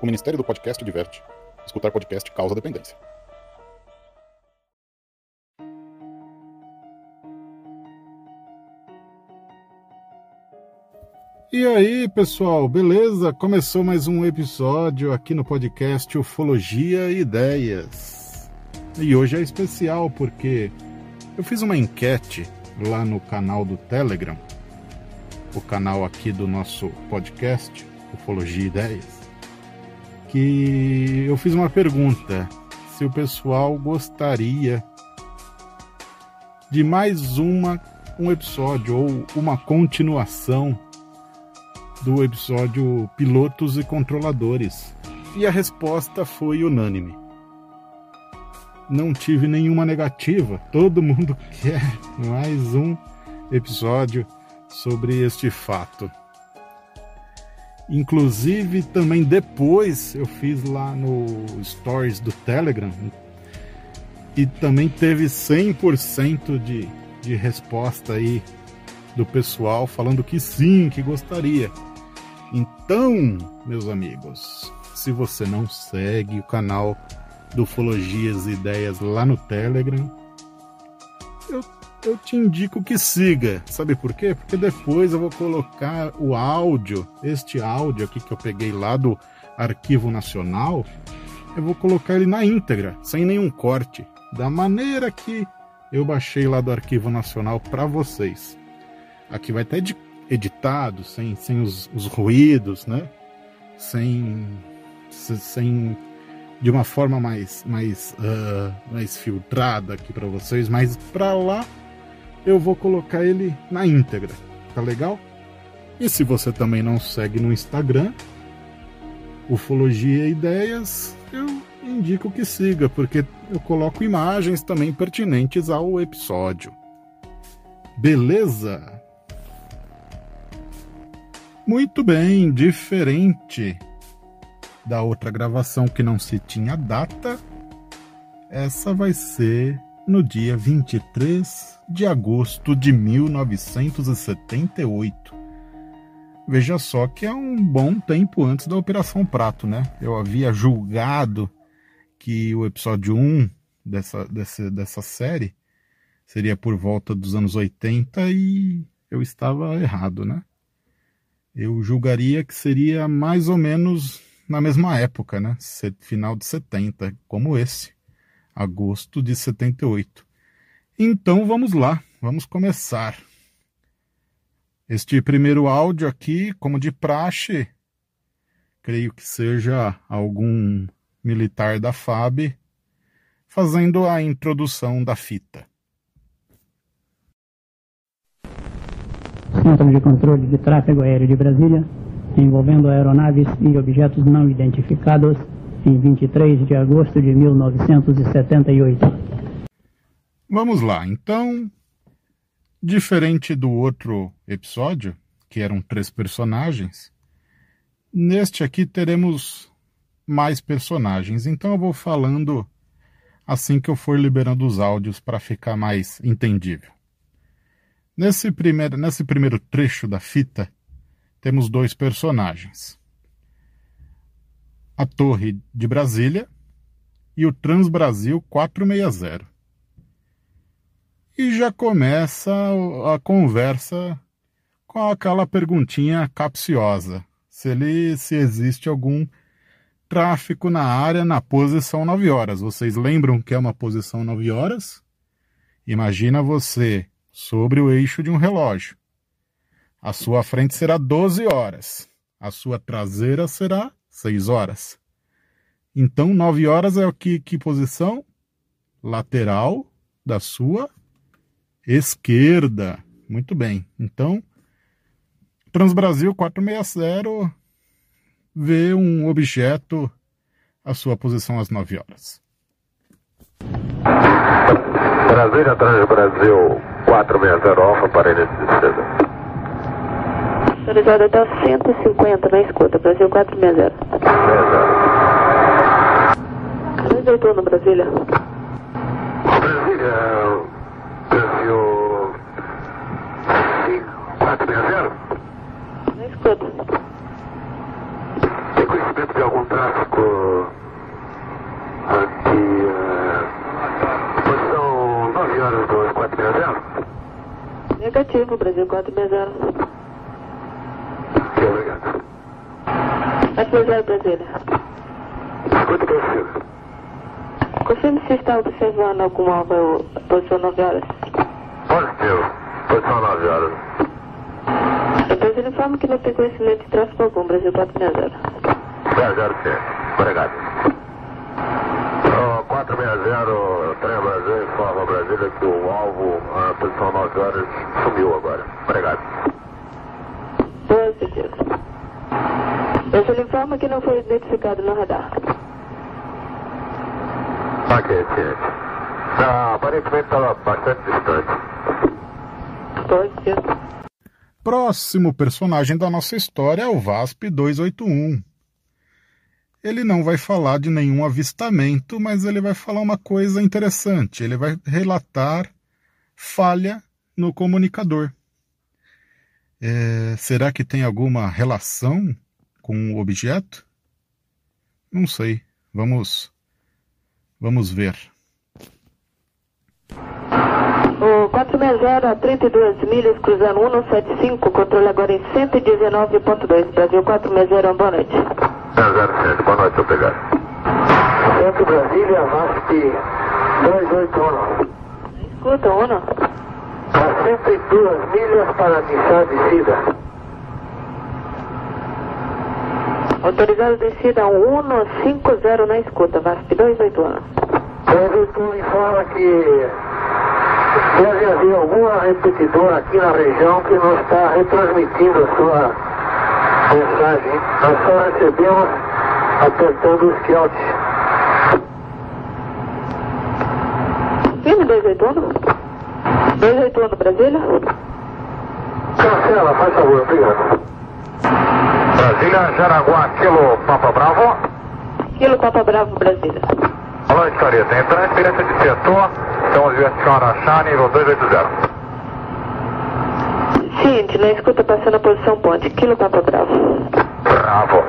O Ministério do Podcast diverte. Escutar podcast causa dependência. E aí, pessoal, beleza? Começou mais um episódio aqui no podcast Ufologia e Ideias. E hoje é especial porque eu fiz uma enquete lá no canal do Telegram, o canal aqui do nosso podcast Ufologia e Ideias, que eu fiz uma pergunta se o pessoal gostaria de mais uma um episódio ou uma continuação do episódio Pilotos e Controladores. E a resposta foi unânime. Não tive nenhuma negativa, todo mundo quer mais um episódio sobre este fato. Inclusive, também depois eu fiz lá no Stories do Telegram e também teve 100% de, de resposta aí do pessoal falando que sim, que gostaria. Então, meus amigos, se você não segue o canal do Ufologias e Ideias lá no Telegram, eu eu te indico que siga. Sabe por quê? Porque depois eu vou colocar o áudio, este áudio aqui que eu peguei lá do Arquivo Nacional, eu vou colocar ele na íntegra, sem nenhum corte, da maneira que eu baixei lá do Arquivo Nacional para vocês. Aqui vai estar editado, sem, sem os, os ruídos, né? Sem, sem de uma forma mais mais uh, mais filtrada aqui para vocês, mas para lá eu vou colocar ele na íntegra, tá legal? E se você também não segue no Instagram, Ufologia Ideias, eu indico que siga, porque eu coloco imagens também pertinentes ao episódio. Beleza? Muito bem, diferente da outra gravação que não se tinha data, essa vai ser no dia 23 de agosto de 1978. Veja só que é um bom tempo antes da Operação Prato, né? Eu havia julgado que o episódio 1 dessa, dessa, dessa série seria por volta dos anos 80 e eu estava errado, né? Eu julgaria que seria mais ou menos na mesma época, né? Final de 70, como esse agosto de 78. Então vamos lá, vamos começar. Este primeiro áudio aqui, como de praxe, creio que seja algum militar da FAB fazendo a introdução da fita. Centro de Controle de Tráfego Aéreo de Brasília, envolvendo aeronaves e objetos não identificados em 23 de agosto de 1978. Vamos lá, então, diferente do outro episódio, que eram três personagens, neste aqui teremos mais personagens. Então eu vou falando assim que eu for liberando os áudios para ficar mais entendível. Nesse primeiro, nesse primeiro trecho da fita, temos dois personagens a Torre de Brasília e o Transbrasil 460. E já começa a conversa com aquela perguntinha capciosa: se ele se existe algum tráfico na área na posição 9 horas. Vocês lembram que é uma posição 9 horas? Imagina você sobre o eixo de um relógio. A sua frente será 12 horas. A sua traseira será seis horas. Então, nove horas é o que, que posição? Lateral da sua esquerda. Muito bem. Então, Transbrasil 460 vê um objeto a sua posição às 9 horas. Brasília Transbrasil 460 Alfa para início de descida. Autorizado até 150 na escuta, Brasil 460. Cadê doutor no Brasília? Brasília, Brasil 460. Na escuta. Fico conhecimento de algum tráfico aqui. Uh, posição 9 horas do 460? Negativo, Brasil 460. Ok, obrigado. 460 Brasília. Escuta prossiga. Confirme se está observando algum alvo posição 9 horas. Positivo. Posição 9 horas. Ele informa que não tem conhecimento de tráfego algum, Brasil 460. 00 sim. Obrigado. Oh, 460, trem Brasil, informa Brasília que o alvo, a posição 9 horas, sumiu agora. Obrigado. Boa ele informa que não foi identificado no radar. Ok, ciente. Ah, aparentemente estava bastante distante. Certeza. Próximo personagem da nossa história é o VASP 281. Ele não vai falar de nenhum avistamento, mas ele vai falar uma coisa interessante. Ele vai relatar falha no comunicador. É, será que tem alguma relação com o objeto? Não sei. Vamos, vamos ver. O 460 a 32 milhas, cruzando 175, controle agora em 119.2. Brasil 460, boa noite. 007, boa noite, obrigado. Centro Brasília, VASP 281. Escuta, Uno. A 102 milhas para Nissá descida. Autorizado descida 150 na escuta, VASP 281. 281 informa que deve haver alguma repetidora aqui na região que não está retransmitindo a sua mensagem. Nós só recebemos apertando os quiotes. Firme 281. 281 Brasília. Cancela, faz favor, obrigado. Brasília, Jaraguá, Quilo, Papa Bravo. Quilo Papa Bravo, Brasília. Alô, história, tem transferência de setor, estamos investindo Araxá, nível 280. Ciente, na escuta passando a posição ponte. Quilo Papa Bravo. Bravo.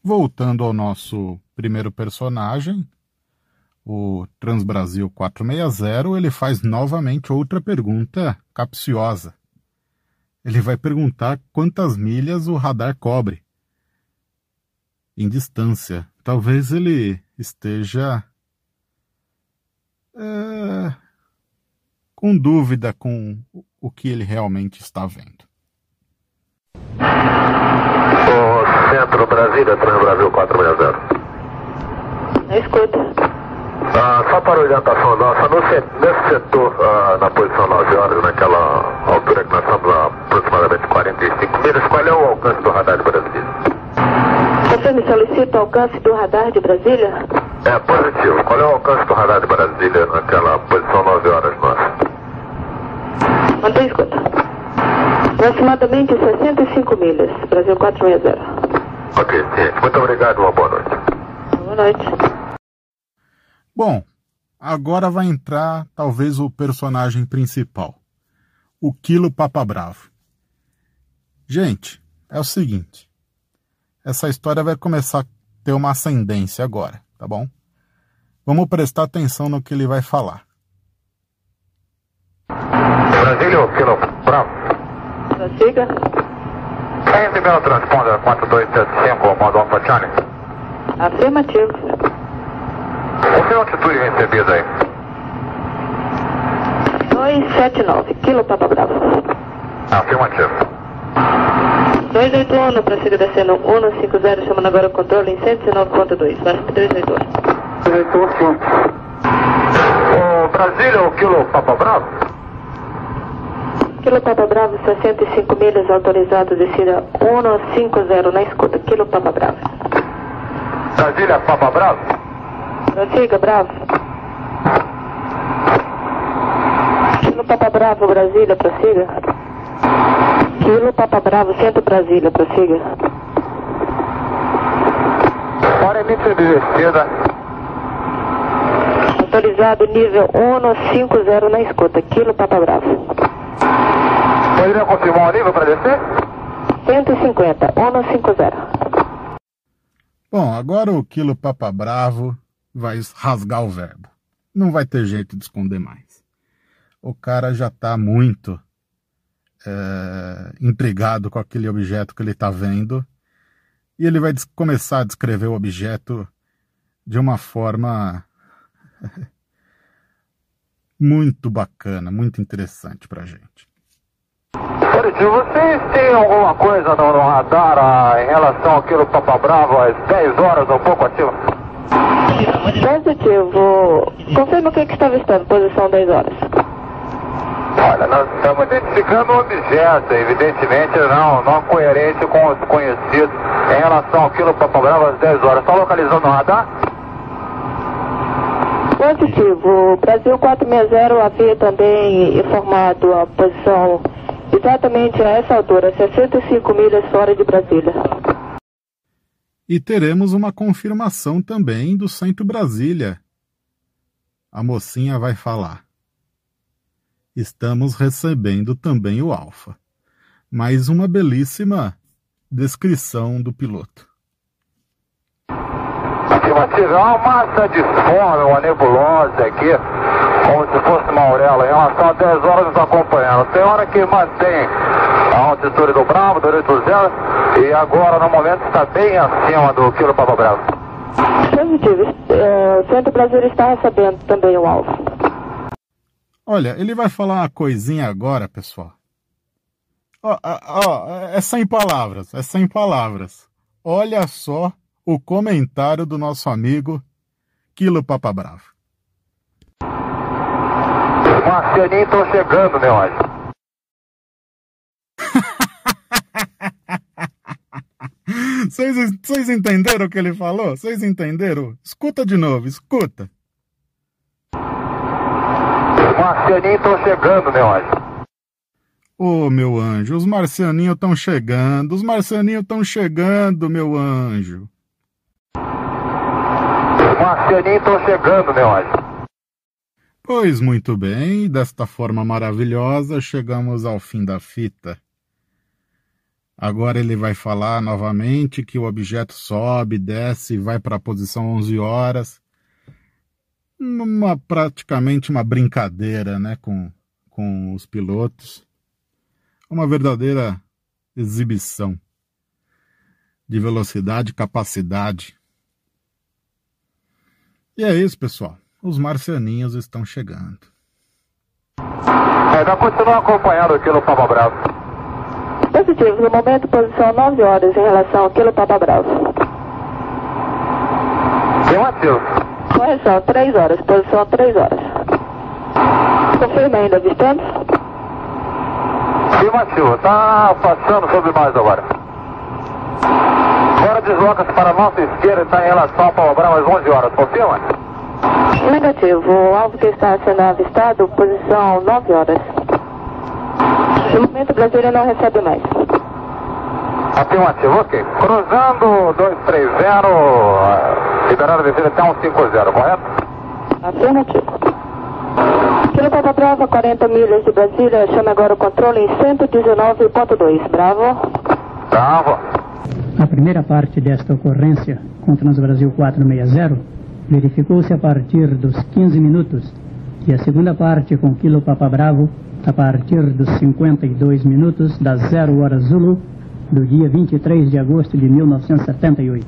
Voltando ao nosso primeiro personagem, o Transbrasil 460, ele faz novamente outra pergunta capciosa. Ele vai perguntar quantas milhas o radar cobre em distância. Talvez ele esteja é, com dúvida com o que ele realmente está vendo. O Centro Brasília, Trans Brasil 460. Na escuta. Ah, só para orientação nossa, no se- nesse setor, ah, na posição 9 horas, naquela altura que nós estamos a aproximadamente 45 milhas, qual é o alcance do radar de Brasília? Confirme solicita alcance do radar de Brasília. É positivo. Qual é o alcance do radar de Brasília naquela posição 9 horas nossa? Mantém escuta. Aproximadamente 65 milhas. Brasil 460. Ok, ciente. Muito obrigado, uma boa noite. Boa noite. Bom, agora vai entrar talvez o personagem principal, o Quilo Papa Bravo. Gente, é o seguinte, essa história vai começar a ter uma ascendência agora, tá bom? Vamos prestar atenção no que ele vai falar. Brasília, o quilo Bravo. Prossiga. Está recebendo o transponder 4275, modo Alpha Charlie. Afirmativo. O seu altitude recebida aí? 279. Quilo Papa Bravo. Afirmativo. 281, prossiga descendo 150, chamando agora o controle em 119.2. VASP 281. O Brasília, o quilo Papa Bravo. Quilo Papa Bravo, 65 milhas, autorizado descida 150 na escuta. Quilo Papa Bravo. Brasília, Papa Bravo. Prossiga, Bravo. Quilo Papa Bravo, Brasília, prossiga. Quilo Papa Bravo, Centro Brasília, prossiga. Hora início de descida. Autorizado nível 150 na escuta. Quilo Papa Bravo. Poderia confirmar o nível para descer? 150, 150. Bom, agora o Quilo Papa Bravo vai rasgar o verbo. Não vai ter jeito de esconder mais. O cara já está muito é, intrigado com aquele objeto que ele está vendo e ele vai começar a descrever o objeto de uma forma muito bacana, muito interessante para gente. Vocês têm alguma coisa no, no radar ah, em relação àquilo Papa Bravo às 10 horas, um pouco acima? Positivo. Confirma o que, que está avistando, posição 10 horas. Olha, nós estamos identificando um objeto, evidentemente não, não coerente com os conhecidos em relação àquilo Papa Bravo às 10 horas. Está localizando no radar? Positivo. Brasil 460 havia também informado a posição exatamente a essa altura, 65 milhas fora de Brasília. E teremos uma confirmação também do Centro Brasília. A mocinha vai falar. Estamos recebendo também o Alfa. Mais uma belíssima descrição do piloto. Afirmativo, é uma massa de fome, uma nebulosa aqui, como se fosse uma auréola, em relação a 10 horas nos acompanhando. Tem hora que mantém a altitude do Bravo, do 80, e agora no momento está bem acima do quilo Papa Bravo. Positivo. É, o Centro Brasil está recebendo também o alvo. Olha, ele vai falar uma coisinha agora, pessoal. Ó, ó, é sem palavras, é sem palavras. Olha só o comentário do nosso amigo Quilo Papa Bravo. Os marcianinhos estão chegando, meu anjo. Vocês entenderam o que ele falou? Vocês entenderam? Escuta de novo, escuta. Os marcianinhos estão chegando, meu anjo. Ô, oh, meu anjo, os marcianinhos estão chegando, os marcianinhos estão chegando, meu anjo. Marcianinho estão chegando, meu anjo. Pois muito bem, desta forma maravilhosa chegamos ao fim da fita. Agora ele vai falar novamente que o objeto sobe, desce e vai para a posição 11 horas. Uma, praticamente uma brincadeira né, com, com os pilotos. Uma verdadeira exibição de velocidade e capacidade e é isso, pessoal. Os marcianinhos estão chegando. É, continua acompanhando aqui no Papa Bravo. Positivo, no momento, posição 9 horas em relação ao quilo Papa Bravo. Afirmativo. Correção, 3 horas, posição 3 horas. Confirma ainda, avistando? Afirmativo, está passando sobre nós agora. Agora desloca-se para a nossa esquerda está em relação ao Pau Bravo às 11 horas. Confirma? Negativo. O alvo que está sendo avistado, posição 9 horas. No momento, Brasília não recebe mais. Afirmativo, ok. Cruzando 230, liberando a descida até 150, correto? Afirmativo. Kilo Papa Bravo, 40 milhas de Brasília, chama agora o controle em 119.2. Bravo. Bravo. A primeira parte desta ocorrência com Transbrasil 460 verificou-se a partir dos 15 minutos e a segunda parte com Kilo Papa Bravo a partir dos 52 minutos das 0 horas Zulu do dia 23 de agosto de 1978.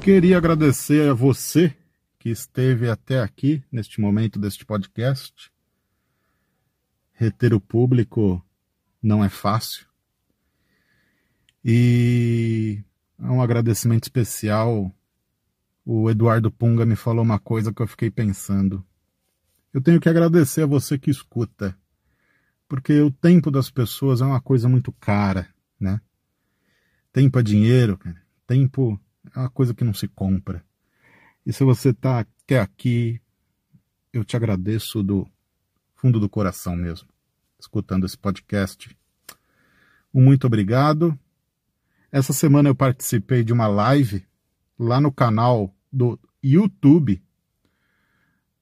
Queria agradecer a você que esteve até aqui neste momento deste podcast. Reter o público não é fácil. E um agradecimento especial. O Eduardo Punga me falou uma coisa que eu fiquei pensando. Eu tenho que agradecer a você que escuta, porque o tempo das pessoas é uma coisa muito cara, né? Tempo é dinheiro, cara. Tempo é uma coisa que não se compra. E se você está até aqui, eu te agradeço do fundo do coração mesmo, escutando esse podcast. Um muito obrigado. Essa semana eu participei de uma live lá no canal do YouTube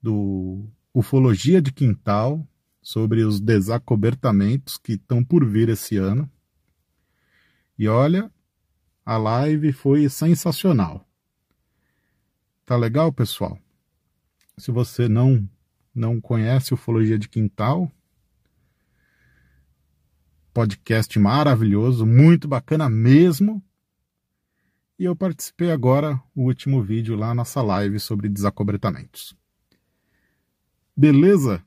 do Ufologia de Quintal sobre os desacobertamentos que estão por vir esse ano. E olha, a live foi sensacional. Tá legal, pessoal? Se você não não conhece Ufologia de Quintal, podcast maravilhoso, muito bacana mesmo. E eu participei agora o último vídeo lá nossa live sobre desacobretamentos. Beleza?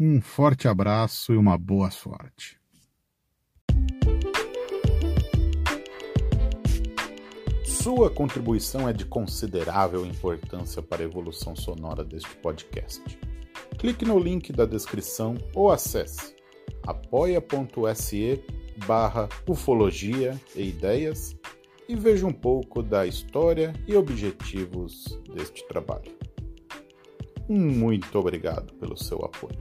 Um forte abraço e uma boa sorte. Sua contribuição é de considerável importância para a evolução sonora deste podcast. Clique no link da descrição ou acesse apoia.se barra ufologia e ideias e veja um pouco da história e objetivos deste trabalho. Muito obrigado pelo seu apoio.